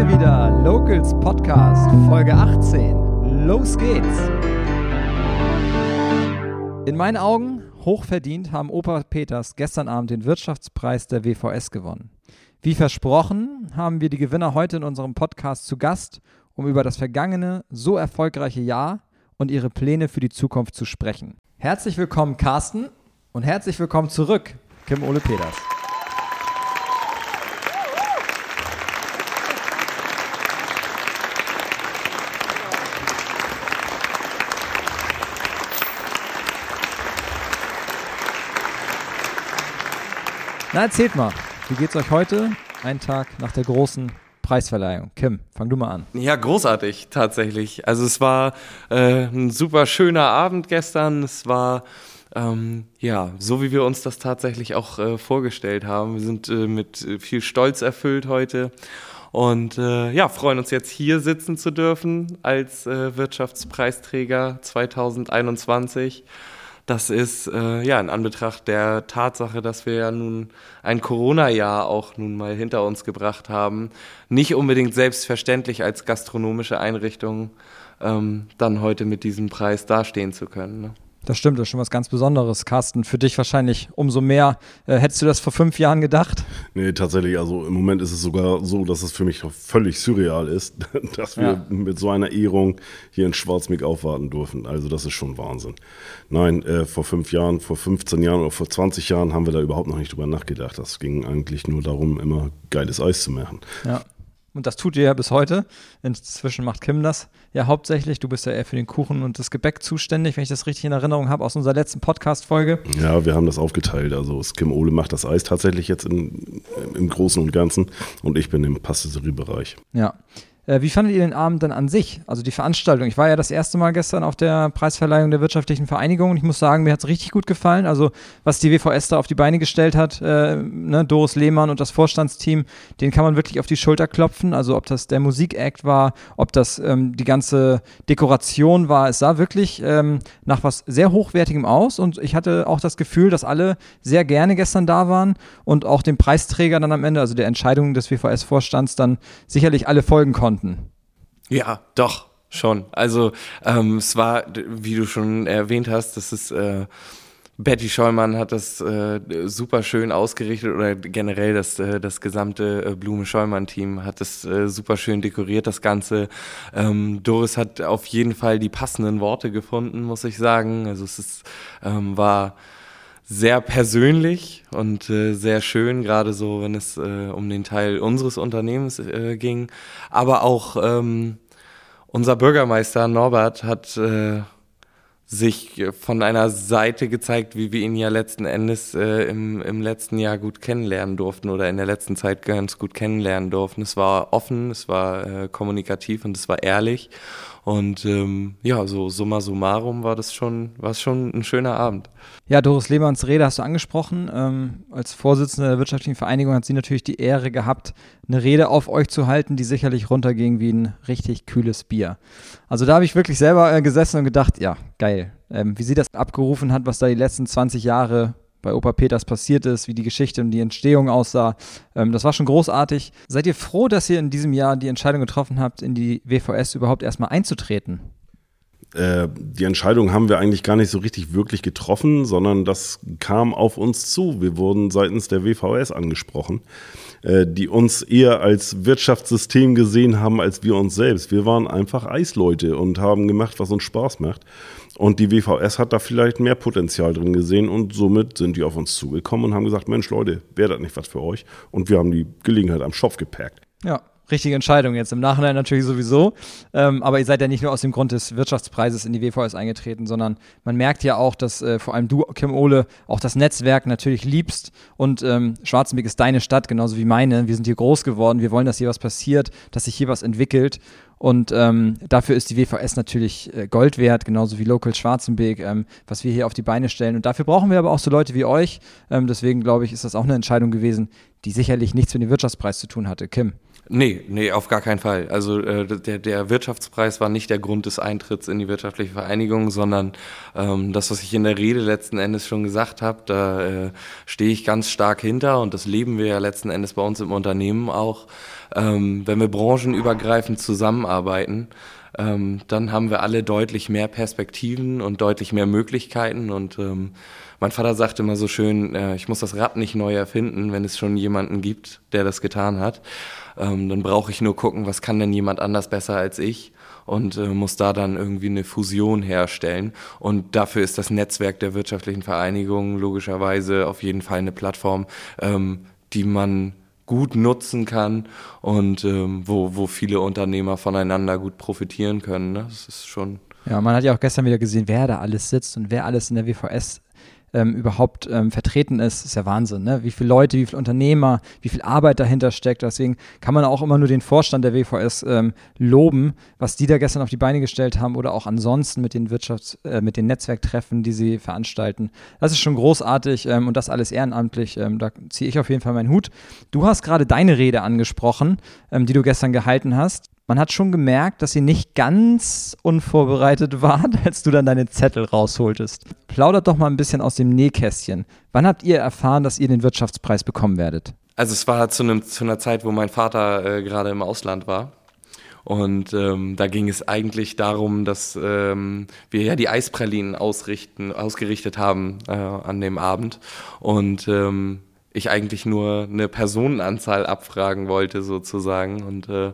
wir wieder. Locals Podcast, Folge 18. Los geht's. In meinen Augen hochverdient haben Opa Peters gestern Abend den Wirtschaftspreis der WVS gewonnen. Wie versprochen haben wir die Gewinner heute in unserem Podcast zu Gast, um über das vergangene, so erfolgreiche Jahr und ihre Pläne für die Zukunft zu sprechen. Herzlich willkommen, Carsten, und herzlich willkommen zurück, Kim Ole Peters. Na, erzählt mal, wie geht's euch heute? Ein Tag nach der großen Preisverleihung. Kim, fang du mal an. Ja, großartig tatsächlich. Also es war äh, ein super schöner Abend gestern. Es war ähm, ja so, wie wir uns das tatsächlich auch äh, vorgestellt haben. Wir sind äh, mit viel Stolz erfüllt heute und äh, ja freuen uns jetzt hier sitzen zu dürfen als äh, Wirtschaftspreisträger 2021 das ist äh, ja in Anbetracht der Tatsache, dass wir ja nun ein Corona-Jahr auch nun mal hinter uns gebracht haben, nicht unbedingt selbstverständlich als gastronomische Einrichtung ähm, dann heute mit diesem Preis dastehen zu können. Ne? Das stimmt, das ist schon was ganz Besonderes, Carsten. Für dich wahrscheinlich umso mehr. Äh, hättest du das vor fünf Jahren gedacht? Nee, tatsächlich. Also im Moment ist es sogar so, dass es für mich völlig surreal ist, dass wir ja. mit so einer Ehrung hier in Schwarzmeck aufwarten dürfen. Also das ist schon Wahnsinn. Nein, äh, vor fünf Jahren, vor 15 Jahren oder vor 20 Jahren haben wir da überhaupt noch nicht drüber nachgedacht. Das ging eigentlich nur darum, immer geiles Eis zu machen. Ja. Und das tut ihr ja bis heute. Inzwischen macht Kim das ja hauptsächlich. Du bist ja eher für den Kuchen und das Gebäck zuständig, wenn ich das richtig in Erinnerung habe aus unserer letzten Podcast-Folge. Ja, wir haben das aufgeteilt. Also Kim Ole macht das Eis tatsächlich jetzt in, im Großen und Ganzen und ich bin im Pastisserie-Bereich. Ja. Äh, wie fandet ihr den Abend dann an sich? Also die Veranstaltung. Ich war ja das erste Mal gestern auf der Preisverleihung der wirtschaftlichen Vereinigung und ich muss sagen, mir hat es richtig gut gefallen. Also was die WVS da auf die Beine gestellt hat, äh, ne, Doris Lehmann und das Vorstandsteam, den kann man wirklich auf die Schulter klopfen. Also ob das der Musikakt war, ob das ähm, die ganze Dekoration war. Es sah wirklich ähm, nach was sehr Hochwertigem aus und ich hatte auch das Gefühl, dass alle sehr gerne gestern da waren und auch dem Preisträger dann am Ende, also der Entscheidung des WVS-Vorstands, dann sicherlich alle folgen konnten konnten. Ja, doch, schon. Also ähm, es war, wie du schon erwähnt hast, das ist äh, Betty Scheumann hat das äh, super schön ausgerichtet oder generell das, äh, das gesamte äh, Blume Scheumann-Team hat das äh, super schön dekoriert, das Ganze. Ähm, Doris hat auf jeden Fall die passenden Worte gefunden, muss ich sagen. Also es ist, ähm, war sehr persönlich und äh, sehr schön, gerade so, wenn es äh, um den Teil unseres Unternehmens äh, ging. Aber auch ähm, unser Bürgermeister Norbert hat äh, sich von einer Seite gezeigt, wie wir ihn ja letzten Endes äh, im, im letzten Jahr gut kennenlernen durften oder in der letzten Zeit ganz gut kennenlernen durften. Es war offen, es war äh, kommunikativ und es war ehrlich. Und ähm, ja, so summa summarum war das schon, war schon ein schöner Abend. Ja, Doris Lehmanns Rede hast du angesprochen. Ähm, als Vorsitzende der Wirtschaftlichen Vereinigung hat sie natürlich die Ehre gehabt, eine Rede auf euch zu halten, die sicherlich runterging wie ein richtig kühles Bier. Also da habe ich wirklich selber äh, gesessen und gedacht, ja, geil. Ähm, wie sie das abgerufen hat, was da die letzten 20 Jahre bei Opa Peters passiert ist, wie die Geschichte und die Entstehung aussah. Ähm, das war schon großartig. Seid ihr froh, dass ihr in diesem Jahr die Entscheidung getroffen habt, in die WVS überhaupt erstmal einzutreten? Äh, die Entscheidung haben wir eigentlich gar nicht so richtig wirklich getroffen, sondern das kam auf uns zu. Wir wurden seitens der WVS angesprochen, äh, die uns eher als Wirtschaftssystem gesehen haben als wir uns selbst. Wir waren einfach Eisleute und haben gemacht, was uns Spaß macht. Und die WVS hat da vielleicht mehr Potenzial drin gesehen und somit sind die auf uns zugekommen und haben gesagt, Mensch Leute, wäre das nicht was für euch? Und wir haben die Gelegenheit am Schopf gepackt. Ja, richtige Entscheidung jetzt. Im Nachhinein natürlich sowieso. Ähm, aber ihr seid ja nicht nur aus dem Grund des Wirtschaftspreises in die WVS eingetreten, sondern man merkt ja auch, dass äh, vor allem du, Kim Ole, auch das Netzwerk natürlich liebst. Und ähm, Schwarzenberg ist deine Stadt, genauso wie meine. Wir sind hier groß geworden. Wir wollen, dass hier was passiert, dass sich hier was entwickelt. Und ähm, dafür ist die WVS natürlich äh, Gold wert, genauso wie Local Schwarzenberg, ähm, was wir hier auf die Beine stellen. Und dafür brauchen wir aber auch so Leute wie euch. Ähm, deswegen glaube ich, ist das auch eine Entscheidung gewesen, die sicherlich nichts mit dem Wirtschaftspreis zu tun hatte. Kim. Nee, nee, auf gar keinen Fall. Also äh, der, der Wirtschaftspreis war nicht der Grund des Eintritts in die wirtschaftliche Vereinigung, sondern ähm, das, was ich in der Rede letzten Endes schon gesagt habe, da äh, stehe ich ganz stark hinter und das leben wir ja letzten Endes bei uns im Unternehmen auch. Ähm, wenn wir branchenübergreifend zusammenarbeiten, ähm, dann haben wir alle deutlich mehr Perspektiven und deutlich mehr Möglichkeiten und ähm, mein Vater sagt immer so schön, äh, ich muss das Rad nicht neu erfinden, wenn es schon jemanden gibt, der das getan hat. Ähm, dann brauche ich nur gucken, was kann denn jemand anders besser als ich und äh, muss da dann irgendwie eine Fusion herstellen. Und dafür ist das Netzwerk der wirtschaftlichen Vereinigungen logischerweise auf jeden Fall eine Plattform, ähm, die man gut nutzen kann und ähm, wo, wo viele Unternehmer voneinander gut profitieren können. Ne? Das ist schon. Ja, man hat ja auch gestern wieder gesehen, wer da alles sitzt und wer alles in der WVS ähm, überhaupt ähm, vertreten ist, ist ja Wahnsinn. Ne? Wie viele Leute, wie viele Unternehmer, wie viel Arbeit dahinter steckt. Deswegen kann man auch immer nur den Vorstand der WVS ähm, loben, was die da gestern auf die Beine gestellt haben oder auch ansonsten mit den Wirtschafts-, äh, mit den Netzwerktreffen, die sie veranstalten. Das ist schon großartig ähm, und das alles ehrenamtlich. Ähm, da ziehe ich auf jeden Fall meinen Hut. Du hast gerade deine Rede angesprochen, ähm, die du gestern gehalten hast man hat schon gemerkt, dass ihr nicht ganz unvorbereitet wart, als du dann deine Zettel rausholtest. Plaudert doch mal ein bisschen aus dem Nähkästchen. Wann habt ihr erfahren, dass ihr den Wirtschaftspreis bekommen werdet? Also es war zu, einem, zu einer Zeit, wo mein Vater äh, gerade im Ausland war. Und ähm, da ging es eigentlich darum, dass ähm, wir ja die Eispralinen ausrichten, ausgerichtet haben äh, an dem Abend. Und ähm, ich eigentlich nur eine Personenanzahl abfragen wollte, sozusagen. Und äh,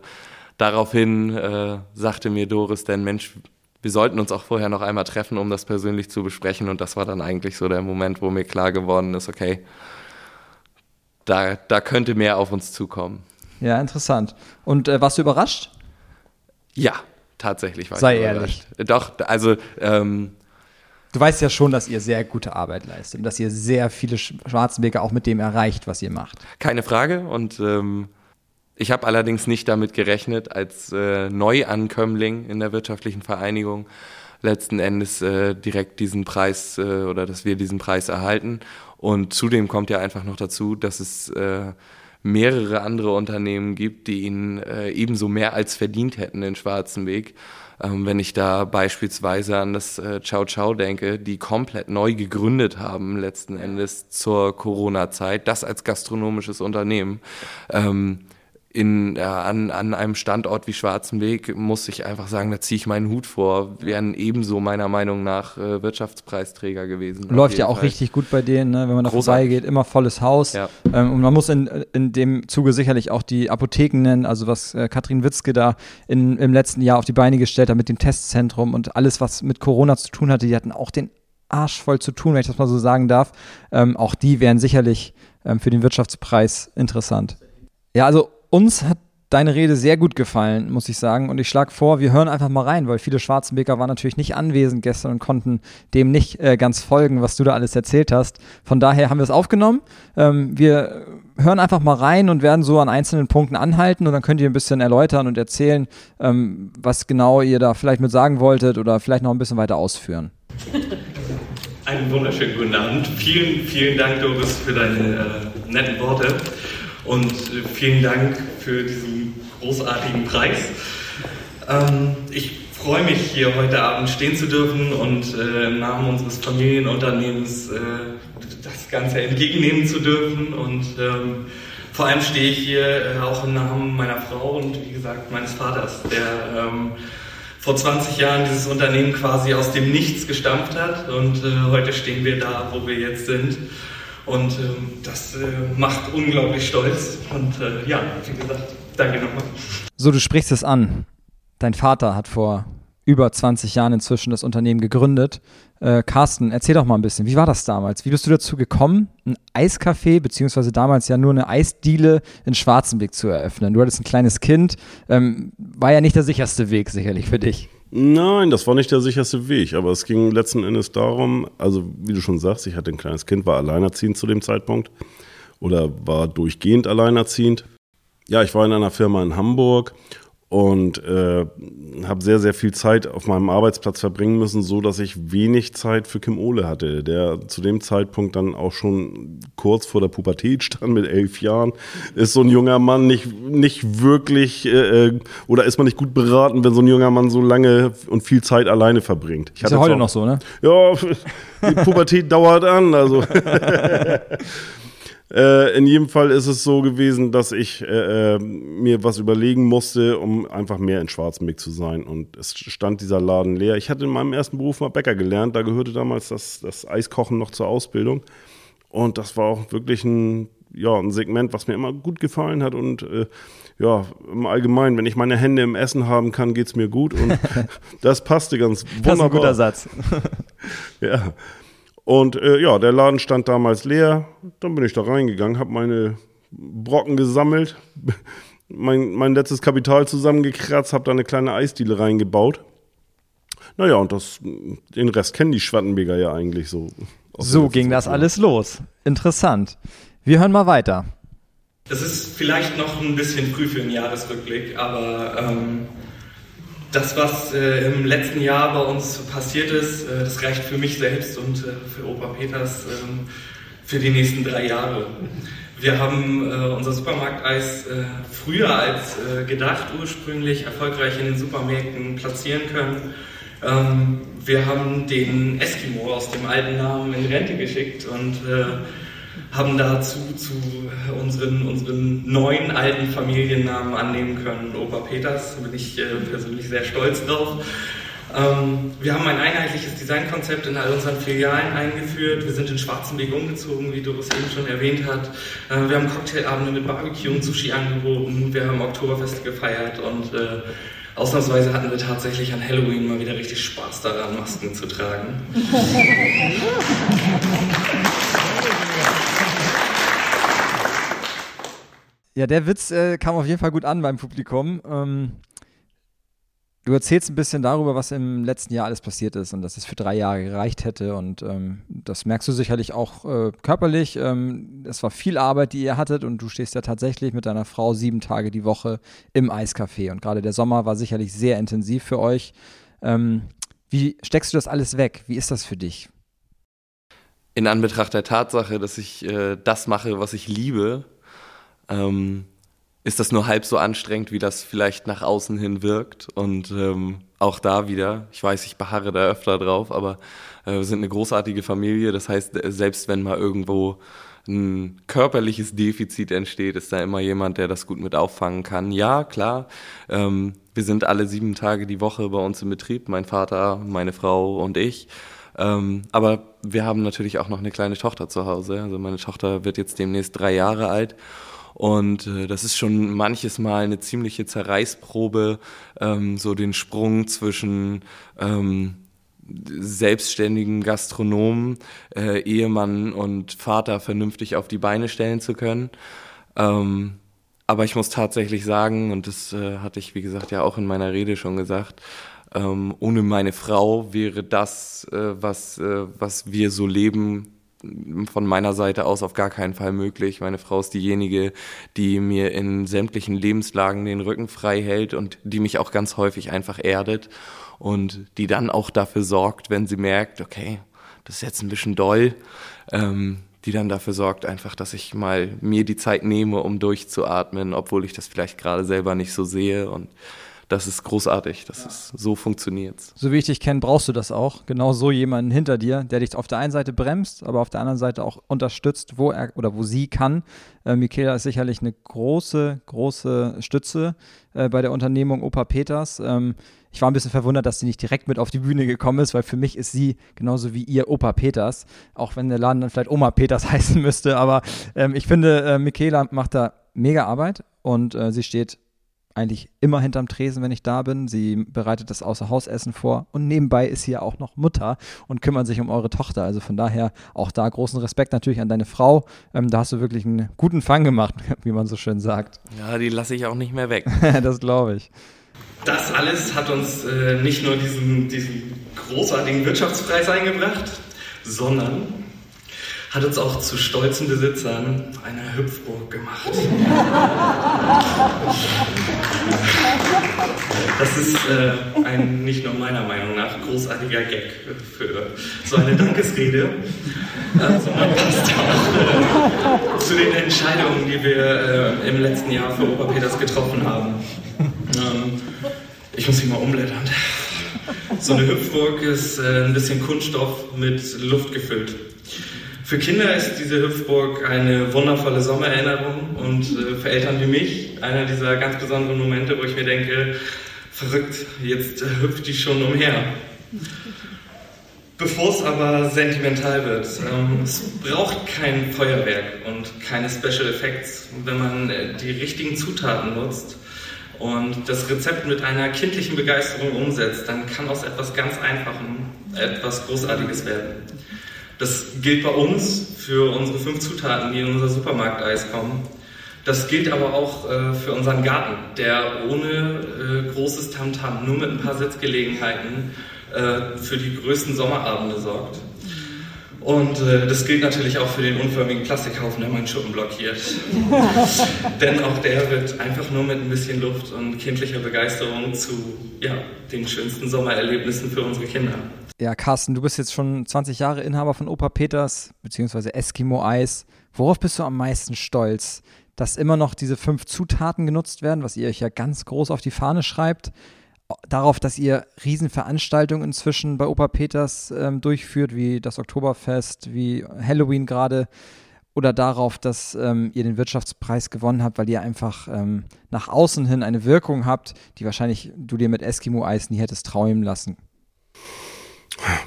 daraufhin äh, sagte mir Doris denn, Mensch, wir sollten uns auch vorher noch einmal treffen, um das persönlich zu besprechen. Und das war dann eigentlich so der Moment, wo mir klar geworden ist, okay, da, da könnte mehr auf uns zukommen. Ja, interessant. Und äh, warst du überrascht? Ja, tatsächlich war Sei ich ehrlich. Doch, also ähm, Du weißt ja schon, dass ihr sehr gute Arbeit leistet und dass ihr sehr viele Schwarzenberger auch mit dem erreicht, was ihr macht. Keine Frage. Und ähm, ich habe allerdings nicht damit gerechnet, als äh, Neuankömmling in der wirtschaftlichen Vereinigung letzten Endes äh, direkt diesen Preis äh, oder dass wir diesen Preis erhalten. Und zudem kommt ja einfach noch dazu, dass es äh, mehrere andere Unternehmen gibt, die ihn äh, ebenso mehr als verdient hätten in Schwarzenweg. Ähm, wenn ich da beispielsweise an das äh, Ciao Ciao denke, die komplett neu gegründet haben letzten Endes zur Corona-Zeit, das als gastronomisches Unternehmen. Ähm, in, äh, an, an einem Standort wie Schwarzenweg muss ich einfach sagen, da ziehe ich meinen Hut vor, wären ebenso meiner Meinung nach äh, Wirtschaftspreisträger gewesen. Läuft ja auch Fall. richtig gut bei denen, ne? wenn man da vorbeigeht, immer volles Haus. Ja. Ähm, und man muss in, in dem Zuge sicherlich auch die Apotheken nennen, also was äh, Katrin Witzke da in, im letzten Jahr auf die Beine gestellt hat mit dem Testzentrum und alles, was mit Corona zu tun hatte, die hatten auch den Arsch voll zu tun, wenn ich das mal so sagen darf. Ähm, auch die wären sicherlich ähm, für den Wirtschaftspreis interessant. Ja, also uns hat deine Rede sehr gut gefallen, muss ich sagen. Und ich schlage vor, wir hören einfach mal rein, weil viele Schwarzenbeker waren natürlich nicht anwesend gestern und konnten dem nicht äh, ganz folgen, was du da alles erzählt hast. Von daher haben wir es aufgenommen. Ähm, wir hören einfach mal rein und werden so an einzelnen Punkten anhalten und dann könnt ihr ein bisschen erläutern und erzählen, ähm, was genau ihr da vielleicht mit sagen wolltet oder vielleicht noch ein bisschen weiter ausführen. Einen wunderschönen guten Abend. Vielen, vielen Dank, Doris, für deine äh, netten Worte. Und äh, vielen Dank für diesen großartigen Preis. Ähm, ich freue mich, hier heute Abend stehen zu dürfen und äh, im Namen unseres Familienunternehmens äh, das Ganze entgegennehmen zu dürfen. Und ähm, vor allem stehe ich hier auch im Namen meiner Frau und wie gesagt meines Vaters, der ähm, vor 20 Jahren dieses Unternehmen quasi aus dem Nichts gestampft hat. Und heute stehen wir da, wo wir jetzt sind. Und ähm, das äh, macht unglaublich stolz. Und äh, ja, wie gesagt, danke nochmal. So, du sprichst es an. Dein Vater hat vor über 20 Jahren inzwischen das Unternehmen gegründet. Äh, Carsten, erzähl doch mal ein bisschen, wie war das damals? Wie bist du dazu gekommen, ein Eiscafé, beziehungsweise damals ja nur eine Eisdiele in Schwarzenberg zu eröffnen? Du hattest ein kleines Kind, ähm, war ja nicht der sicherste Weg sicherlich für dich. Nein, das war nicht der sicherste Weg, aber es ging letzten Endes darum, also wie du schon sagst, ich hatte ein kleines Kind, war alleinerziehend zu dem Zeitpunkt oder war durchgehend alleinerziehend. Ja, ich war in einer Firma in Hamburg und äh, habe sehr, sehr viel Zeit auf meinem Arbeitsplatz verbringen müssen, so dass ich wenig Zeit für Kim Ole hatte, der zu dem Zeitpunkt dann auch schon kurz vor der Pubertät stand mit elf Jahren. Ist so ein junger Mann nicht, nicht wirklich äh, äh oder ist man nicht gut beraten, wenn so ein junger Mann so lange und viel Zeit alleine verbringt? Ich ist ja heute auch, noch so, ne? Ja, die Pubertät dauert an, also. Äh, in jedem Fall ist es so gewesen, dass ich äh, äh, mir was überlegen musste, um einfach mehr in Schwarzenbeck zu sein. Und es stand dieser Laden leer. Ich hatte in meinem ersten Beruf mal Bäcker gelernt. Da gehörte damals das, das Eiskochen noch zur Ausbildung. Und das war auch wirklich ein, ja, ein Segment, was mir immer gut gefallen hat. Und äh, ja, im Allgemeinen, wenn ich meine Hände im Essen haben kann, geht es mir gut. Und das passte ganz wunderbar. Das ist ein guter Satz. ja. Und äh, ja, der Laden stand damals leer. Dann bin ich da reingegangen, habe meine Brocken gesammelt, mein, mein letztes Kapital zusammengekratzt, habe da eine kleine Eisdiele reingebaut. Naja, und das, den Rest kennen die Schwattenbeger ja eigentlich so. So ging das alles los. Interessant. Wir hören mal weiter. Es ist vielleicht noch ein bisschen früh für einen Jahresrückblick, aber ähm, das, was äh, im letzten Jahr bei uns passiert ist, äh, das reicht für mich selbst und äh, für Opa Peters ähm, für die nächsten drei Jahre. Wir haben äh, unser Supermarkteis äh, früher als äh, gedacht ursprünglich erfolgreich in den Supermärkten platzieren können. Ähm, wir haben den Eskimo aus dem alten Namen in Rente geschickt und haben dazu zu unseren, unseren neuen alten Familiennamen annehmen können. Opa Peters, da bin ich äh, persönlich sehr stolz drauf. Ähm, wir haben ein einheitliches Designkonzept in all unseren Filialen eingeführt. Wir sind in Schwarzenberg umgezogen, wie Doris eben schon erwähnt hat. Äh, wir haben Cocktailabende mit Barbecue und Sushi angeboten. Wir haben Oktoberfest gefeiert und äh, Ausnahmsweise hatten wir tatsächlich an Halloween mal wieder richtig Spaß daran, Masken zu tragen. Ja, der Witz äh, kam auf jeden Fall gut an beim Publikum. Ähm, du erzählst ein bisschen darüber, was im letzten Jahr alles passiert ist und dass es für drei Jahre gereicht hätte. Und ähm, das merkst du sicherlich auch äh, körperlich. Ähm, es war viel Arbeit, die ihr hattet und du stehst ja tatsächlich mit deiner Frau sieben Tage die Woche im Eiscafé. Und gerade der Sommer war sicherlich sehr intensiv für euch. Ähm, wie steckst du das alles weg? Wie ist das für dich? In Anbetracht der Tatsache, dass ich äh, das mache, was ich liebe, ähm, ist das nur halb so anstrengend, wie das vielleicht nach außen hin wirkt. Und ähm, auch da wieder, ich weiß, ich beharre da öfter drauf, aber äh, wir sind eine großartige Familie. Das heißt, selbst wenn mal irgendwo ein körperliches Defizit entsteht, ist da immer jemand, der das gut mit auffangen kann. Ja, klar, ähm, wir sind alle sieben Tage die Woche bei uns im Betrieb, mein Vater, meine Frau und ich. Ähm, aber wir haben natürlich auch noch eine kleine Tochter zu Hause. Also meine Tochter wird jetzt demnächst drei Jahre alt und äh, das ist schon manches Mal eine ziemliche Zerreißprobe, ähm, so den Sprung zwischen ähm, selbstständigen Gastronomen, äh, Ehemann und Vater vernünftig auf die Beine stellen zu können. Ähm, aber ich muss tatsächlich sagen, und das äh, hatte ich, wie gesagt, ja auch in meiner Rede schon gesagt, ähm, ohne meine Frau wäre das, äh, was, äh, was wir so leben, von meiner Seite aus auf gar keinen Fall möglich. Meine Frau ist diejenige, die mir in sämtlichen Lebenslagen den Rücken frei hält und die mich auch ganz häufig einfach erdet und die dann auch dafür sorgt, wenn sie merkt, okay, das ist jetzt ein bisschen doll, ähm, die dann dafür sorgt einfach, dass ich mal mir die Zeit nehme, um durchzuatmen, obwohl ich das vielleicht gerade selber nicht so sehe und das ist großartig. Das ja. ist, so funktioniert's. So wie ich dich kenne, brauchst du das auch. Genau so jemanden hinter dir, der dich auf der einen Seite bremst, aber auf der anderen Seite auch unterstützt, wo er oder wo sie kann. Äh, Michaela ist sicherlich eine große, große Stütze äh, bei der Unternehmung Opa Peters. Ähm, ich war ein bisschen verwundert, dass sie nicht direkt mit auf die Bühne gekommen ist, weil für mich ist sie genauso wie ihr Opa Peters, auch wenn der Laden dann vielleicht Oma Peters heißen müsste. Aber ähm, ich finde, äh, Michaela macht da mega Arbeit und äh, sie steht eigentlich immer hinterm Tresen, wenn ich da bin. Sie bereitet das Außerhausessen vor und nebenbei ist sie ja auch noch Mutter und kümmert sich um eure Tochter. Also von daher auch da großen Respekt natürlich an deine Frau. Ähm, da hast du wirklich einen guten Fang gemacht, wie man so schön sagt. Ja, die lasse ich auch nicht mehr weg. das glaube ich. Das alles hat uns äh, nicht nur diesen, diesen großartigen Wirtschaftspreis eingebracht, sondern hat uns auch zu stolzen Besitzern einer Hüpfburg gemacht. Das ist äh, ein nicht nur meiner Meinung nach großartiger Gag für so eine Dankesrede, äh, sondern passt auch äh, zu den Entscheidungen, die wir äh, im letzten Jahr für Opa Peters getroffen haben. Ähm, ich muss hier mal umblättern. So eine Hüpfburg ist äh, ein bisschen Kunststoff mit Luft gefüllt. Für Kinder ist diese Hüpfburg eine wundervolle Sommererinnerung und äh, für Eltern wie mich einer dieser ganz besonderen Momente, wo ich mir denke, verrückt, jetzt äh, hüpft die schon umher. Bevor es aber sentimental wird, ähm, es braucht kein Feuerwerk und keine Special Effects, wenn man äh, die richtigen Zutaten nutzt und das Rezept mit einer kindlichen Begeisterung umsetzt, dann kann aus etwas ganz Einfachem etwas Großartiges werden. Das gilt bei uns für unsere fünf Zutaten, die in unser Supermarkteis kommen. Das gilt aber auch äh, für unseren Garten, der ohne äh, großes Tamtam, -Tam, nur mit ein paar Sitzgelegenheiten äh, für die größten Sommerabende sorgt. Und äh, das gilt natürlich auch für den unförmigen Plastikhaufen, der meinen Schuppen blockiert. Denn auch der wird einfach nur mit ein bisschen Luft und kindlicher Begeisterung zu ja, den schönsten Sommererlebnissen für unsere Kinder. Ja, Carsten, du bist jetzt schon 20 Jahre Inhaber von Opa Peters, beziehungsweise Eskimo Eis. Worauf bist du am meisten stolz? Dass immer noch diese fünf Zutaten genutzt werden, was ihr euch ja ganz groß auf die Fahne schreibt. Darauf, dass ihr Riesenveranstaltungen inzwischen bei Opa Peters ähm, durchführt, wie das Oktoberfest, wie Halloween gerade. Oder darauf, dass ähm, ihr den Wirtschaftspreis gewonnen habt, weil ihr einfach ähm, nach außen hin eine Wirkung habt, die wahrscheinlich du dir mit Eskimo-Eis nie hättest träumen lassen.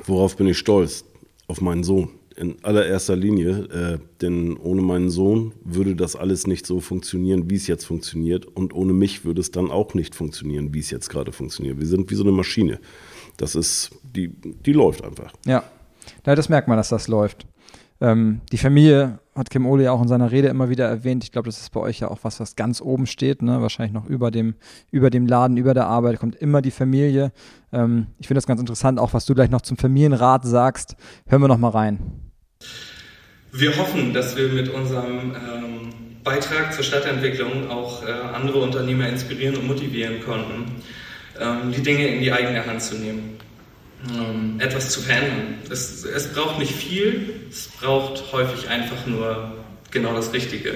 Worauf bin ich stolz? Auf meinen Sohn. In allererster Linie, äh, denn ohne meinen Sohn würde das alles nicht so funktionieren, wie es jetzt funktioniert. Und ohne mich würde es dann auch nicht funktionieren, wie es jetzt gerade funktioniert. Wir sind wie so eine Maschine. Das ist, die, die läuft einfach. Ja. ja, das merkt man, dass das läuft. Ähm, die Familie hat Kim Ole ja auch in seiner Rede immer wieder erwähnt. Ich glaube, das ist bei euch ja auch was, was ganz oben steht, ne? wahrscheinlich noch über dem, über dem Laden, über der Arbeit kommt immer die Familie. Ähm, ich finde das ganz interessant, auch was du gleich noch zum Familienrat sagst. Hören wir noch mal rein. Wir hoffen, dass wir mit unserem ähm, Beitrag zur Stadtentwicklung auch äh, andere Unternehmer inspirieren und motivieren konnten, ähm, die Dinge in die eigene Hand zu nehmen ähm, etwas zu verändern. Es, es braucht nicht viel, es braucht häufig einfach nur genau das Richtige.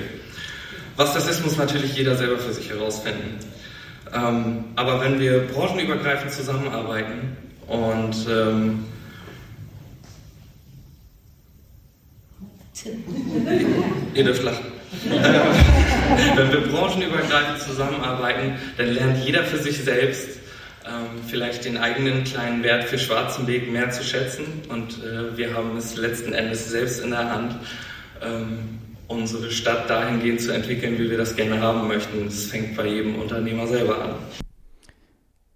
Was das ist, muss natürlich jeder selber für sich herausfinden. Ähm, aber wenn wir branchenübergreifend zusammenarbeiten und ähm, ihr dürft lachen. wenn wir branchenübergreifend zusammenarbeiten, dann lernt jeder für sich selbst, ähm, vielleicht den eigenen kleinen Wert für Schwarzenberg mehr zu schätzen. Und äh, wir haben es letzten Endes selbst in der Hand, ähm, unsere Stadt dahingehend zu entwickeln, wie wir das gerne haben möchten. Das fängt bei jedem Unternehmer selber an.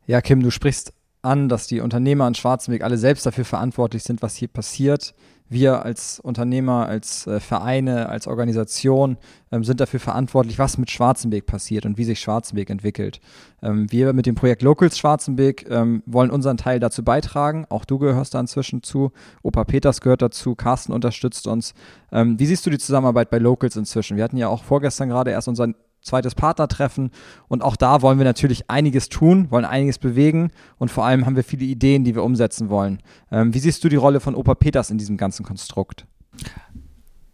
Ja, Kim, du sprichst an, dass die Unternehmer in Schwarzenberg alle selbst dafür verantwortlich sind, was hier passiert wir als Unternehmer, als äh, Vereine, als Organisation ähm, sind dafür verantwortlich, was mit Schwarzenberg passiert und wie sich Schwarzenberg entwickelt. Ähm, wir mit dem Projekt Locals Schwarzenberg ähm, wollen unseren Teil dazu beitragen. Auch du gehörst da inzwischen zu. Opa Peters gehört dazu. Carsten unterstützt uns. Ähm, wie siehst du die Zusammenarbeit bei Locals inzwischen? Wir hatten ja auch vorgestern gerade erst unseren zweites Partnertreffen. Und auch da wollen wir natürlich einiges tun, wollen einiges bewegen und vor allem haben wir viele Ideen, die wir umsetzen wollen. Ähm, wie siehst du die Rolle von Opa Peters in diesem ganzen Konstrukt?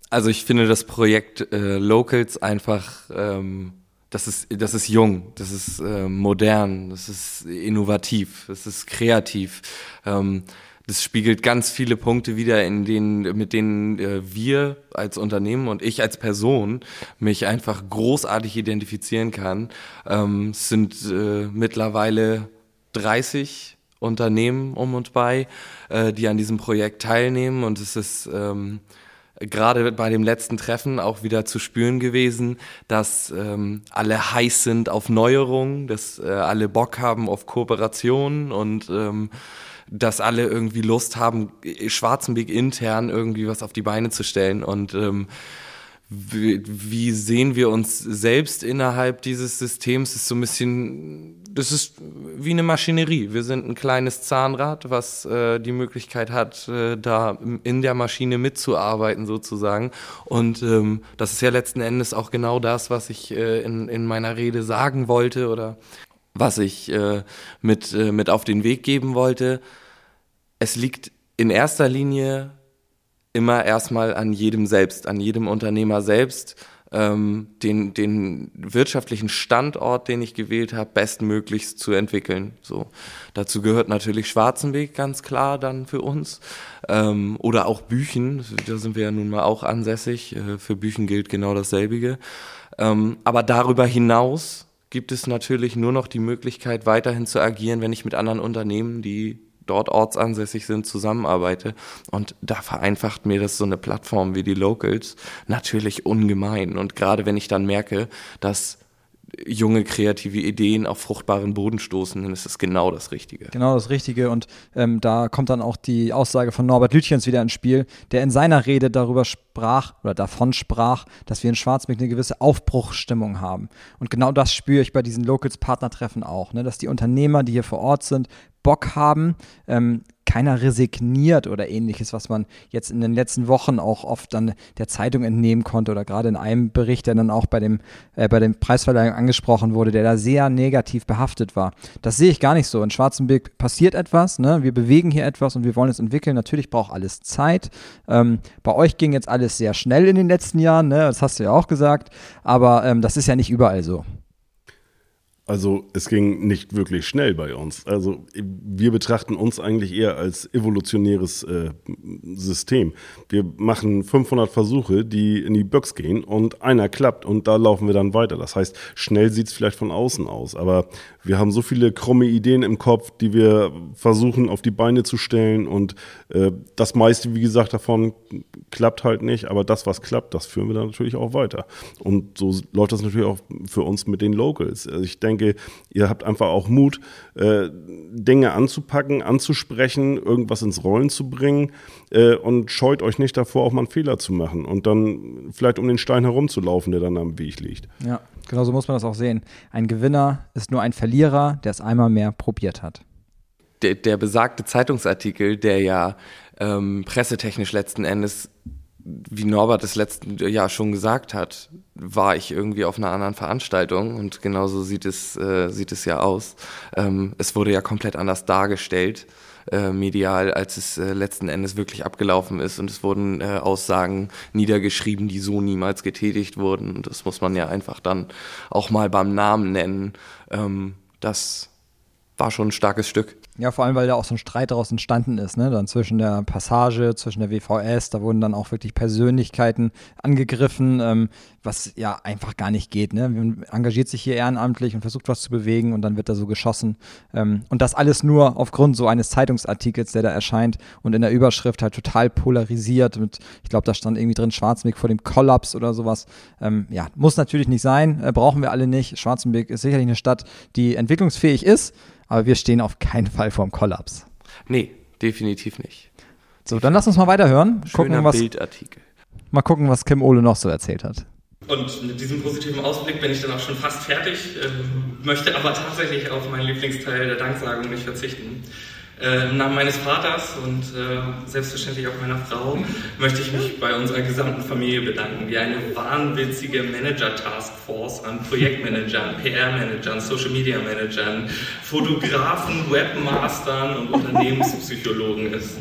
Also ich finde das Projekt äh, Locals einfach, ähm, das ist, das ist jung, das ist äh, modern, das ist innovativ, das ist kreativ. Ähm, das spiegelt ganz viele Punkte wieder, in denen, mit denen äh, wir als Unternehmen und ich als Person mich einfach großartig identifizieren kann. Ähm, es sind äh, mittlerweile 30 Unternehmen um und bei, äh, die an diesem Projekt teilnehmen und es ist ähm, gerade bei dem letzten Treffen auch wieder zu spüren gewesen, dass ähm, alle heiß sind auf Neuerungen, dass äh, alle Bock haben auf Kooperation und ähm, dass alle irgendwie Lust haben, Schwarzenbeck intern irgendwie was auf die Beine zu stellen. Und ähm, wie, sehen wir uns selbst innerhalb dieses Systems, ist so ein bisschen, das ist wie eine Maschinerie. Wir sind ein kleines Zahnrad, was äh, die Möglichkeit hat, äh, da in der Maschine mitzuarbeiten sozusagen. Und ähm, das ist ja letzten Endes auch genau das, was ich äh, in, in meiner Rede sagen wollte oder was ich äh, mit, äh, mit auf den Weg geben wollte. Es liegt in erster Linie immer erstmal an jedem selbst, an jedem Unternehmer selbst, ähm, den, den wirtschaftlichen Standort, den ich gewählt habe, bestmöglichst zu entwickeln. So. Dazu gehört natürlich Schwarzenweg ganz klar dann für uns. Ähm, oder auch Büchen, da sind wir ja nun mal auch ansässig. Äh, für Büchen gilt genau dasselbige. Ähm, aber darüber hinaus gibt es natürlich nur noch die Möglichkeit, weiterhin zu agieren, wenn ich mit anderen Unternehmen, die dort ortsansässig sind, zusammenarbeite. Und da vereinfacht mir das so eine Plattform wie die Locals natürlich ungemein. Und gerade wenn ich dann merke, dass junge kreative Ideen auf fruchtbaren Boden stoßen, dann ist es genau das Richtige. Genau das Richtige und ähm, da kommt dann auch die Aussage von Norbert Lütjens wieder ins Spiel, der in seiner Rede darüber sprach oder davon sprach, dass wir in Schwarzmeck eine gewisse Aufbruchsstimmung haben. Und genau das spüre ich bei diesen Locals-Partnertreffen auch, ne? dass die Unternehmer, die hier vor Ort sind, Bock haben. Ähm, keiner resigniert oder ähnliches, was man jetzt in den letzten Wochen auch oft dann der Zeitung entnehmen konnte oder gerade in einem Bericht, der dann auch bei dem, äh, bei dem Preisverleihung angesprochen wurde, der da sehr negativ behaftet war. Das sehe ich gar nicht so. In Schwarzenberg passiert etwas, ne? wir bewegen hier etwas und wir wollen es entwickeln. Natürlich braucht alles Zeit. Ähm, bei euch ging jetzt alles sehr schnell in den letzten Jahren, ne? das hast du ja auch gesagt, aber ähm, das ist ja nicht überall so. Also es ging nicht wirklich schnell bei uns. Also wir betrachten uns eigentlich eher als evolutionäres äh, System. Wir machen 500 Versuche, die in die Box gehen und einer klappt und da laufen wir dann weiter. Das heißt, schnell sieht es vielleicht von außen aus, aber wir haben so viele krumme Ideen im Kopf, die wir versuchen auf die Beine zu stellen und äh, das meiste, wie gesagt, davon klappt halt nicht, aber das, was klappt, das führen wir dann natürlich auch weiter. Und so läuft das natürlich auch für uns mit den Locals. Also ich denke, ihr habt einfach auch Mut, äh, Dinge anzupacken, anzusprechen, irgendwas ins Rollen zu bringen äh, und scheut euch nicht davor, auch mal einen Fehler zu machen und dann vielleicht um den Stein herumzulaufen, der dann am Weg liegt. Ja, genau so muss man das auch sehen. Ein Gewinner ist nur ein Verlierer, der es einmal mehr probiert hat. Der, der besagte Zeitungsartikel, der ja ähm, pressetechnisch letzten Endes wie Norbert es letzten Jahr schon gesagt hat, war ich irgendwie auf einer anderen Veranstaltung und genauso sieht es, äh, sieht es ja aus. Ähm, es wurde ja komplett anders dargestellt, äh, medial, als es äh, letzten Endes wirklich abgelaufen ist und es wurden äh, Aussagen niedergeschrieben, die so niemals getätigt wurden. Und das muss man ja einfach dann auch mal beim Namen nennen. Ähm, das war schon ein starkes Stück. Ja, vor allem, weil da auch so ein Streit daraus entstanden ist, ne? Dann zwischen der Passage, zwischen der WVS, da wurden dann auch wirklich Persönlichkeiten angegriffen, ähm, was ja einfach gar nicht geht, ne? Man engagiert sich hier ehrenamtlich und versucht was zu bewegen und dann wird da so geschossen. Ähm, und das alles nur aufgrund so eines Zeitungsartikels, der da erscheint und in der Überschrift halt total polarisiert mit, ich glaube, da stand irgendwie drin Schwarzenberg vor dem Kollaps oder sowas. Ähm, ja, muss natürlich nicht sein, äh, brauchen wir alle nicht. Schwarzenberg ist sicherlich eine Stadt, die entwicklungsfähig ist, aber wir stehen auf keinen Fall vorm Kollaps. Nee, definitiv nicht. So, dann lass uns mal weiterhören. Schöner Gucken, was, Bildartikel. mal gucken, was Kim Ole noch so erzählt hat. Und mit diesem positiven Ausblick bin ich dann auch schon fast fertig, ähm, möchte aber tatsächlich auf meinen Lieblingsteil der Danksagung nicht verzichten. Äh, Im Namen meines Vaters und äh, selbstverständlich auch meiner Frau möchte ich mich bei unserer gesamten Familie bedanken, die eine wahnwitzige Manager-Taskforce an Projektmanagern, PR-Managern, Social-Media-Managern, Fotografen, Webmastern und Unternehmenspsychologen ist.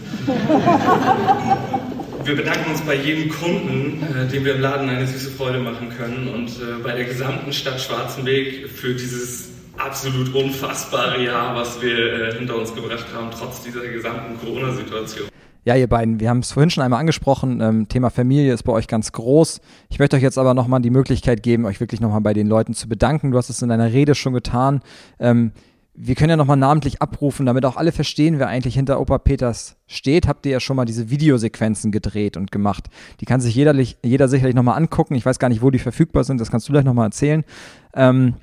Wir bedanken uns bei jedem Kunden, äh, dem wir im Laden eine süße Freude machen können und äh, bei der gesamten Stadt Schwarzenberg für dieses absolut unfassbare Jahr, was wir äh, hinter uns gebracht haben, trotz dieser gesamten Corona-Situation. Ja, ihr beiden, wir haben es vorhin schon einmal angesprochen, ähm, Thema Familie ist bei euch ganz groß. Ich möchte euch jetzt aber nochmal die Möglichkeit geben, euch wirklich nochmal bei den Leuten zu bedanken. Du hast es in deiner Rede schon getan. Ähm, wir können ja nochmal namentlich abrufen, damit auch alle verstehen, wer eigentlich hinter Opa Peters steht. Habt ihr ja schon mal diese Videosequenzen gedreht und gemacht. Die kann sich jeder, jeder sicherlich nochmal angucken. Ich weiß gar nicht, wo die verfügbar sind. Das kannst du gleich nochmal erzählen. Ähm,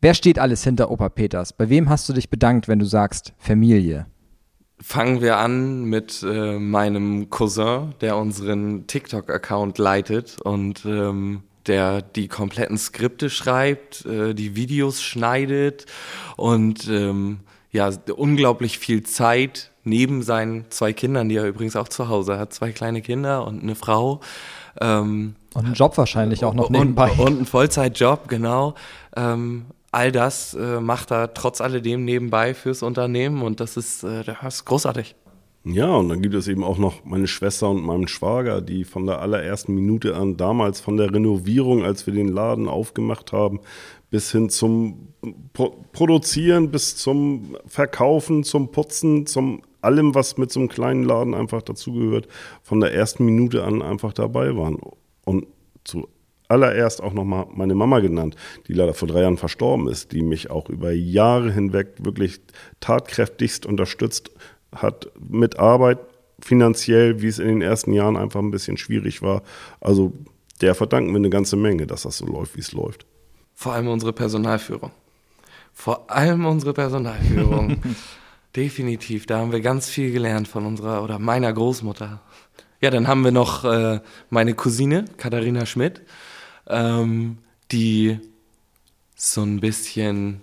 Wer steht alles hinter Opa Peters? Bei wem hast du dich bedankt, wenn du sagst Familie? fangen wir an mit äh, meinem Cousin, der unseren TikTok-Account leitet und ähm, der die kompletten Skripte schreibt, äh, die Videos schneidet und ähm, ja, unglaublich viel Zeit neben seinen zwei Kindern, die er übrigens auch zu Hause hat, zwei kleine Kinder und eine Frau. Ähm, und einen Job wahrscheinlich auch noch nebenbei. Und, und einen Vollzeitjob, genau. Ähm, all das äh, macht er trotz alledem nebenbei fürs Unternehmen und das ist, äh, das ist großartig. Ja, und dann gibt es eben auch noch meine Schwester und meinen Schwager, die von der allerersten Minute an, damals von der Renovierung, als wir den Laden aufgemacht haben, bis hin zum Pro Produzieren, bis zum Verkaufen, zum Putzen, zum allem, was mit so einem kleinen Laden einfach dazugehört, von der ersten Minute an einfach dabei waren. Und zuallererst auch nochmal meine Mama genannt, die leider vor drei Jahren verstorben ist, die mich auch über Jahre hinweg wirklich tatkräftigst unterstützt hat mit Arbeit, finanziell, wie es in den ersten Jahren einfach ein bisschen schwierig war. Also der verdanken wir eine ganze Menge, dass das so läuft, wie es läuft. Vor allem unsere Personalführung. Vor allem unsere Personalführung. Definitiv, da haben wir ganz viel gelernt von unserer oder meiner Großmutter. Ja, dann haben wir noch äh, meine Cousine, Katharina Schmidt, ähm, die so ein bisschen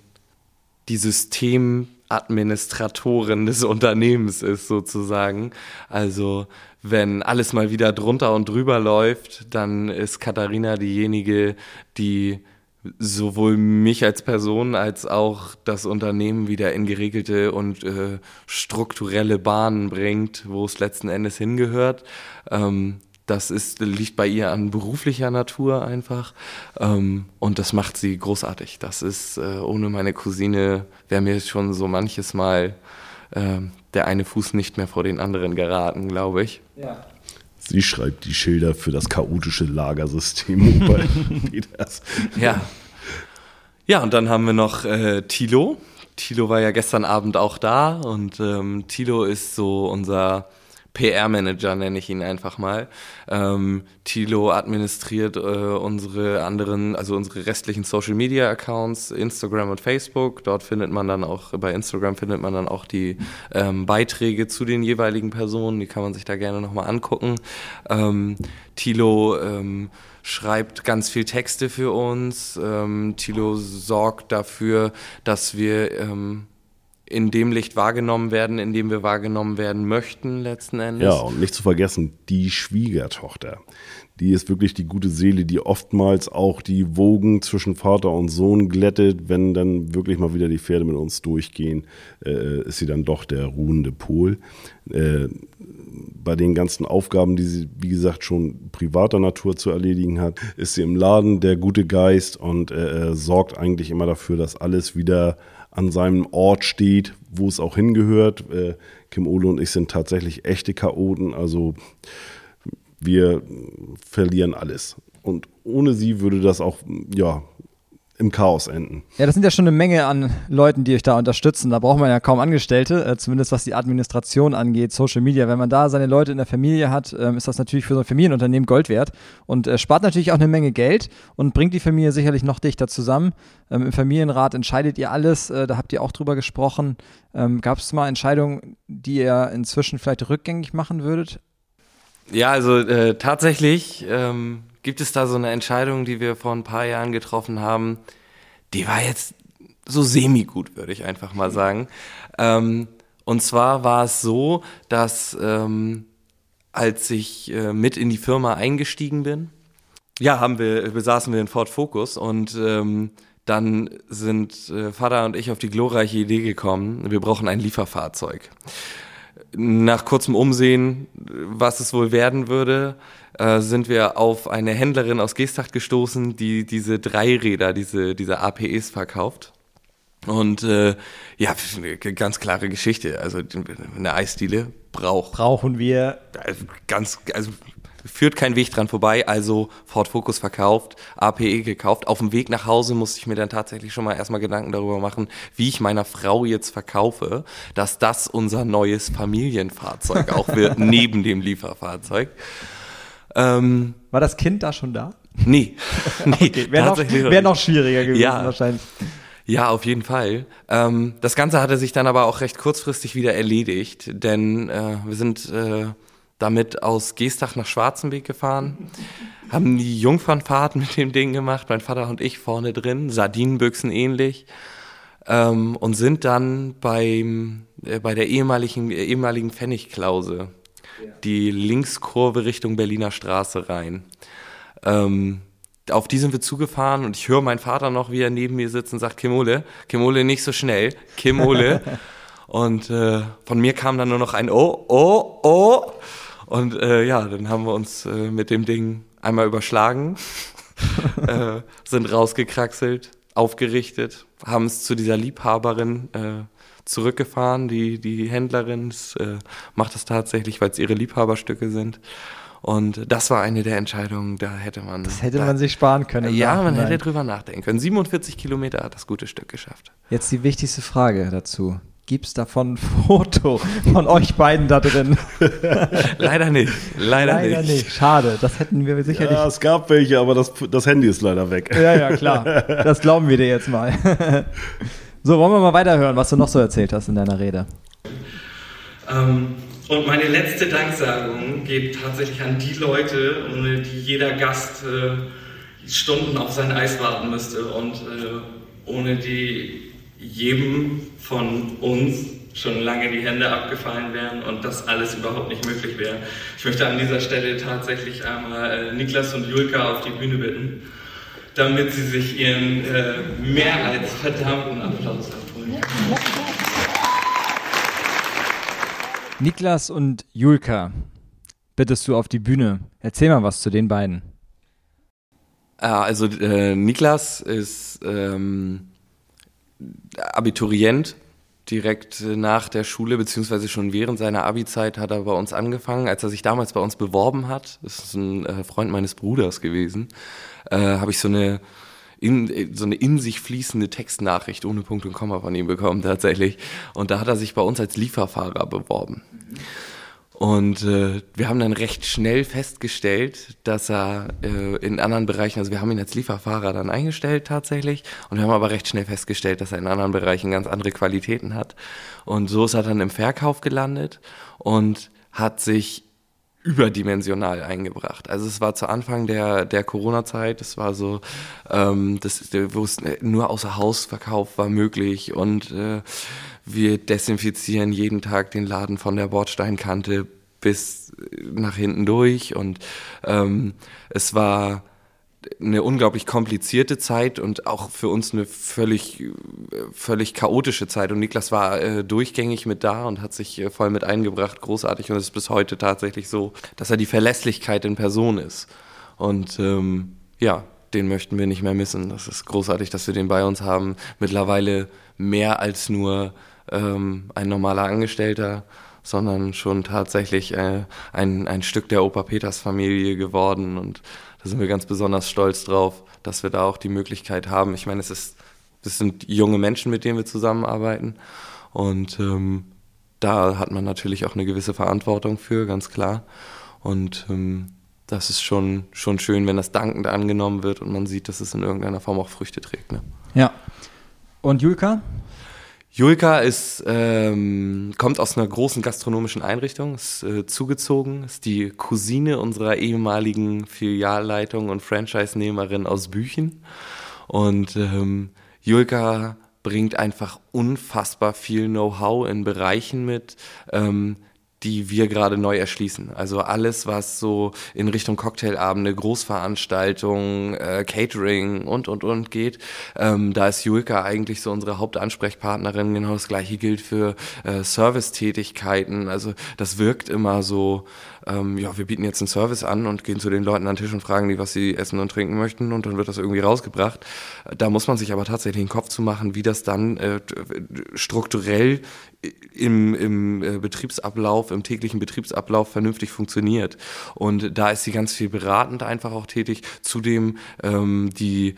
die Systemadministratorin des Unternehmens ist, sozusagen. Also, wenn alles mal wieder drunter und drüber läuft, dann ist Katharina diejenige, die sowohl mich als Person als auch das Unternehmen wieder in geregelte und äh, strukturelle Bahnen bringt, wo es letzten Endes hingehört. Ähm, das ist, liegt bei ihr an beruflicher Natur einfach. Ähm, und das macht sie großartig. Das ist, äh, ohne meine Cousine wäre mir schon so manches Mal äh, der eine Fuß nicht mehr vor den anderen geraten, glaube ich. Ja. Sie schreibt die Schilder für das chaotische Lagersystem bei Peters. Ja. Ja, und dann haben wir noch äh, Tilo. Tilo war ja gestern Abend auch da und ähm, Tilo ist so unser PR-Manager, nenne ich ihn einfach mal. Ähm, Tilo administriert äh, unsere anderen, also unsere restlichen Social-Media-Accounts, Instagram und Facebook. Dort findet man dann auch, bei Instagram findet man dann auch die ähm, Beiträge zu den jeweiligen Personen. Die kann man sich da gerne nochmal angucken. Ähm, Tilo ähm, schreibt ganz viel Texte für uns. Ähm, Tilo sorgt dafür, dass wir ähm, in dem Licht wahrgenommen werden, in dem wir wahrgenommen werden möchten, letzten Endes. Ja, und nicht zu vergessen, die Schwiegertochter. Die ist wirklich die gute Seele, die oftmals auch die Wogen zwischen Vater und Sohn glättet. Wenn dann wirklich mal wieder die Pferde mit uns durchgehen, äh, ist sie dann doch der ruhende Pol. Äh, bei den ganzen Aufgaben, die sie, wie gesagt, schon privater Natur zu erledigen hat, ist sie im Laden der gute Geist und äh, sorgt eigentlich immer dafür, dass alles wieder an seinem Ort steht, wo es auch hingehört. Äh, Kim Ole und ich sind tatsächlich echte Chaoten, also wir verlieren alles. Und ohne sie würde das auch, ja, im Chaos enden. Ja, das sind ja schon eine Menge an Leuten, die euch da unterstützen. Da braucht man ja kaum Angestellte, äh, zumindest was die Administration angeht, Social Media. Wenn man da seine Leute in der Familie hat, ähm, ist das natürlich für so ein Familienunternehmen Gold wert und äh, spart natürlich auch eine Menge Geld und bringt die Familie sicherlich noch dichter zusammen. Ähm, Im Familienrat entscheidet ihr alles, äh, da habt ihr auch drüber gesprochen. Ähm, Gab es mal Entscheidungen, die ihr inzwischen vielleicht rückgängig machen würdet? Ja, also äh, tatsächlich ähm, gibt es da so eine Entscheidung, die wir vor ein paar Jahren getroffen haben, die war jetzt so semi-gut, würde ich einfach mal sagen. Ähm, und zwar war es so, dass ähm, als ich äh, mit in die Firma eingestiegen bin, ja, haben wir, besaßen wir den Ford Focus und ähm, dann sind äh, Vater und ich auf die glorreiche Idee gekommen, wir brauchen ein Lieferfahrzeug. Nach kurzem Umsehen, was es wohl werden würde, äh, sind wir auf eine Händlerin aus Geesthacht gestoßen, die diese Dreiräder, diese, diese APEs verkauft. Und äh, ja, ganz klare Geschichte. Also eine Eisdiele braucht. Brauchen wir. Ganz, also führt kein Weg dran vorbei, also Ford Focus verkauft, APE gekauft. Auf dem Weg nach Hause musste ich mir dann tatsächlich schon mal erstmal Gedanken darüber machen, wie ich meiner Frau jetzt verkaufe, dass das unser neues Familienfahrzeug auch wird, neben dem Lieferfahrzeug. Ähm, War das Kind da schon da? Nee. nee okay. Wäre noch, wär noch, schwieriger gewesen ja. wahrscheinlich. Ja, auf jeden Fall. Ähm, das Ganze hatte sich dann aber auch recht kurzfristig wieder erledigt, denn äh, wir sind äh, damit aus Geestach nach Schwarzenbeek gefahren, haben die Jungfernfahrt mit dem Ding gemacht, mein Vater und ich vorne drin, Sardinenbüchsen ähnlich, ähm, und sind dann beim, äh, bei der ehemaligen, ehemaligen Pfennigklause, die Linkskurve Richtung Berliner Straße rein. Ähm, auf die sind wir zugefahren und ich höre meinen Vater noch, wie er neben mir sitzt und sagt, Kimole, Kimole, nicht so schnell, Kimole. und äh, von mir kam dann nur noch ein Oh, oh, oh. Und äh, ja, dann haben wir uns äh, mit dem Ding einmal überschlagen, äh, sind rausgekraxelt, aufgerichtet, haben es zu dieser Liebhaberin äh, zurückgefahren. Die, die Händlerin äh, macht das tatsächlich, weil es ihre Liebhaberstücke sind. Und das war eine der Entscheidungen, da hätte man. Das hätte da, man sich sparen können. Ja, man hätte drüber nachdenken können. 47 Kilometer hat das gute Stück geschafft. Jetzt die wichtigste Frage dazu. Gibt es davon ein Foto von euch beiden da drin? leider nicht. Leider, leider nicht. nicht. Schade. Das hätten wir sicherlich. Ja, es gab welche, aber das, das Handy ist leider weg. Ja, ja, klar. Das glauben wir dir jetzt mal. So, wollen wir mal weiterhören, was du noch so erzählt hast in deiner Rede. Ähm, und meine letzte Danksagung geht tatsächlich an die Leute, ohne die jeder Gast äh, Stunden auf sein Eis warten müsste und äh, ohne die jedem von uns schon lange die Hände abgefallen wären und das alles überhaupt nicht möglich wäre. Ich möchte an dieser Stelle tatsächlich einmal äh, Niklas und Julka auf die Bühne bitten, damit sie sich ihren äh, mehr als verdammten Applaus abholen. Niklas und Julka bittest du auf die Bühne. Erzähl mal was zu den beiden. Ja, also äh, Niklas ist ähm, Abiturient direkt nach der Schule, beziehungsweise schon während seiner Abi-Zeit hat er bei uns angefangen. Als er sich damals bei uns beworben hat, das ist ein äh, Freund meines Bruders gewesen, äh, habe ich so eine in, so eine in sich fließende Textnachricht ohne Punkt und Komma von ihm bekommen tatsächlich. Und da hat er sich bei uns als Lieferfahrer beworben. Und äh, wir haben dann recht schnell festgestellt, dass er äh, in anderen Bereichen, also wir haben ihn als Lieferfahrer dann eingestellt tatsächlich, und wir haben aber recht schnell festgestellt, dass er in anderen Bereichen ganz andere Qualitäten hat. Und so ist er dann im Verkauf gelandet und hat sich überdimensional eingebracht. Also es war zu Anfang der, der Corona-Zeit, es war so, ähm, das, wo es nur außer Hausverkauf war möglich und äh, wir desinfizieren jeden Tag den Laden von der Bordsteinkante bis nach hinten durch und ähm, es war eine unglaublich komplizierte Zeit und auch für uns eine völlig, völlig chaotische Zeit. Und Niklas war äh, durchgängig mit da und hat sich äh, voll mit eingebracht, großartig. Und es ist bis heute tatsächlich so, dass er die Verlässlichkeit in Person ist. Und ähm, ja, den möchten wir nicht mehr missen. Das ist großartig, dass wir den bei uns haben. Mittlerweile mehr als nur ähm, ein normaler Angestellter, sondern schon tatsächlich äh, ein, ein Stück der Opa Peters Familie geworden. Und da sind wir ganz besonders stolz drauf, dass wir da auch die Möglichkeit haben. Ich meine, es ist, es sind junge Menschen, mit denen wir zusammenarbeiten. Und ähm, da hat man natürlich auch eine gewisse Verantwortung für, ganz klar. Und ähm, das ist schon, schon schön, wenn das dankend angenommen wird und man sieht, dass es in irgendeiner Form auch Früchte trägt. Ne? Ja. Und Julka? Julka ist, ähm, kommt aus einer großen gastronomischen Einrichtung, ist äh, zugezogen, ist die Cousine unserer ehemaligen Filialleitung und Franchise-Nehmerin aus Büchen. Und ähm, Julka bringt einfach unfassbar viel Know-how in Bereichen mit, ähm, die wir gerade neu erschließen. Also alles, was so in Richtung Cocktailabende, Großveranstaltungen, äh, Catering und, und, und geht. Ähm, da ist Julka eigentlich so unsere Hauptansprechpartnerin. Genau das gleiche gilt für äh, Servicetätigkeiten. Also das wirkt immer so, ähm, ja, wir bieten jetzt einen Service an und gehen zu den Leuten an den Tisch und fragen die, was sie essen und trinken möchten und dann wird das irgendwie rausgebracht. Da muss man sich aber tatsächlich den Kopf zu machen, wie das dann äh, strukturell im, im äh, Betriebsablauf, im täglichen Betriebsablauf vernünftig funktioniert. Und da ist sie ganz viel beratend einfach auch tätig. Zudem ähm, die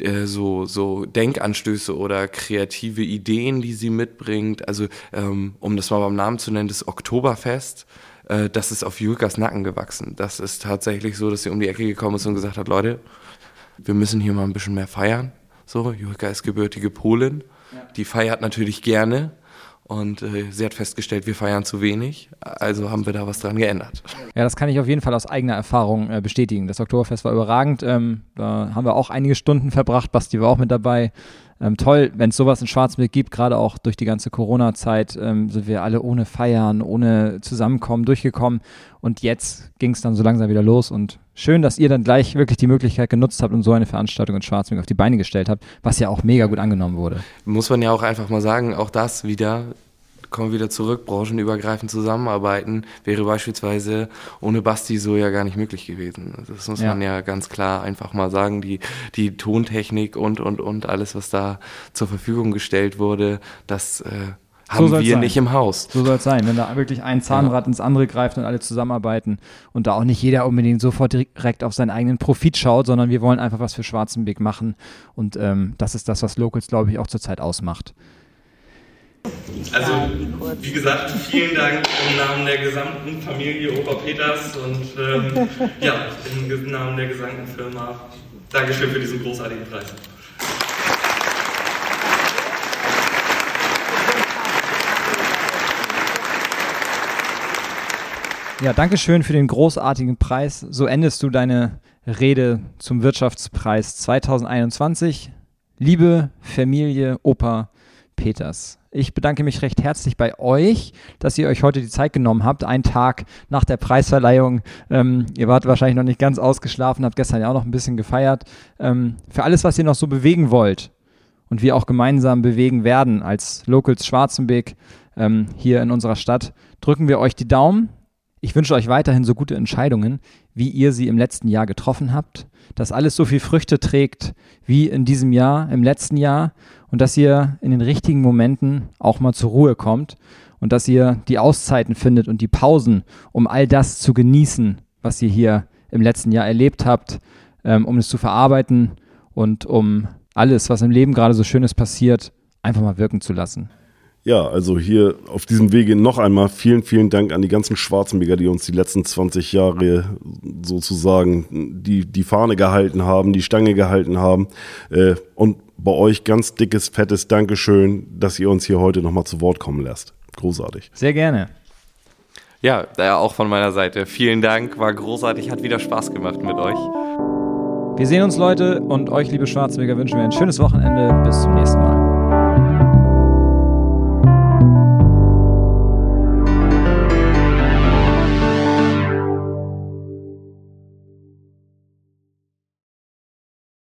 äh, so, so Denkanstöße oder kreative Ideen, die sie mitbringt. Also, ähm, um das mal beim Namen zu nennen, das Oktoberfest äh, das ist auf Julkas Nacken gewachsen. Das ist tatsächlich so, dass sie um die Ecke gekommen ist und gesagt hat, Leute, wir müssen hier mal ein bisschen mehr feiern. So, Julika ist gebürtige Polin. Die feiert natürlich gerne. Und äh, sie hat festgestellt, wir feiern zu wenig. Also haben wir da was dran geändert. Ja, das kann ich auf jeden Fall aus eigener Erfahrung äh, bestätigen. Das Oktoberfest war überragend. Ähm, da haben wir auch einige Stunden verbracht. Basti war auch mit dabei. Ähm, toll, wenn es sowas in Schwarzbild gibt, gerade auch durch die ganze Corona-Zeit, ähm, sind wir alle ohne Feiern, ohne Zusammenkommen durchgekommen. Und jetzt ging es dann so langsam wieder los. Und schön, dass ihr dann gleich wirklich die Möglichkeit genutzt habt und so eine Veranstaltung in Schwarzbild auf die Beine gestellt habt, was ja auch mega gut angenommen wurde. Muss man ja auch einfach mal sagen, auch das wieder kommen wir wieder zurück, branchenübergreifend zusammenarbeiten, wäre beispielsweise ohne Basti so ja gar nicht möglich gewesen. Das muss ja. man ja ganz klar einfach mal sagen. Die, die Tontechnik und, und, und alles, was da zur Verfügung gestellt wurde, das äh, haben so wir sein. nicht im Haus. So soll es sein, wenn da wirklich ein Zahnrad ja. ins andere greift und alle zusammenarbeiten und da auch nicht jeder unbedingt sofort direkt auf seinen eigenen Profit schaut, sondern wir wollen einfach was für Schwarzenbeck machen und ähm, das ist das, was Locals, glaube ich, auch zurzeit ausmacht. Also, wie gesagt, vielen Dank im Namen der gesamten Familie Opa Peters und ähm, ja, im Namen der gesamten Firma. Dankeschön für diesen großartigen Preis. Ja, danke schön für den großartigen Preis. So endest du deine Rede zum Wirtschaftspreis 2021. Liebe Familie Opa Peters. Ich bedanke mich recht herzlich bei euch, dass ihr euch heute die Zeit genommen habt, einen Tag nach der Preisverleihung. Ähm, ihr wart wahrscheinlich noch nicht ganz ausgeschlafen, habt gestern ja auch noch ein bisschen gefeiert. Ähm, für alles, was ihr noch so bewegen wollt und wir auch gemeinsam bewegen werden als Locals Schwarzenbeck ähm, hier in unserer Stadt, drücken wir euch die Daumen. Ich wünsche euch weiterhin so gute Entscheidungen, wie ihr sie im letzten Jahr getroffen habt, dass alles so viel Früchte trägt wie in diesem Jahr, im letzten Jahr und dass ihr in den richtigen Momenten auch mal zur Ruhe kommt und dass ihr die Auszeiten findet und die Pausen, um all das zu genießen, was ihr hier im letzten Jahr erlebt habt, ähm, um es zu verarbeiten und um alles, was im Leben gerade so Schönes passiert, einfach mal wirken zu lassen. Ja, also hier auf diesem Wege noch einmal vielen, vielen Dank an die ganzen Schwarzenberger, die uns die letzten 20 Jahre sozusagen die, die Fahne gehalten haben, die Stange gehalten haben. Äh, und bei euch ganz dickes, fettes Dankeschön, dass ihr uns hier heute nochmal zu Wort kommen lässt. Großartig. Sehr gerne. Ja, auch von meiner Seite. Vielen Dank, war großartig, hat wieder Spaß gemacht mit euch. Wir sehen uns, Leute, und euch, liebe Schwarzwälder, wünschen wir ein schönes Wochenende. Bis zum nächsten Mal.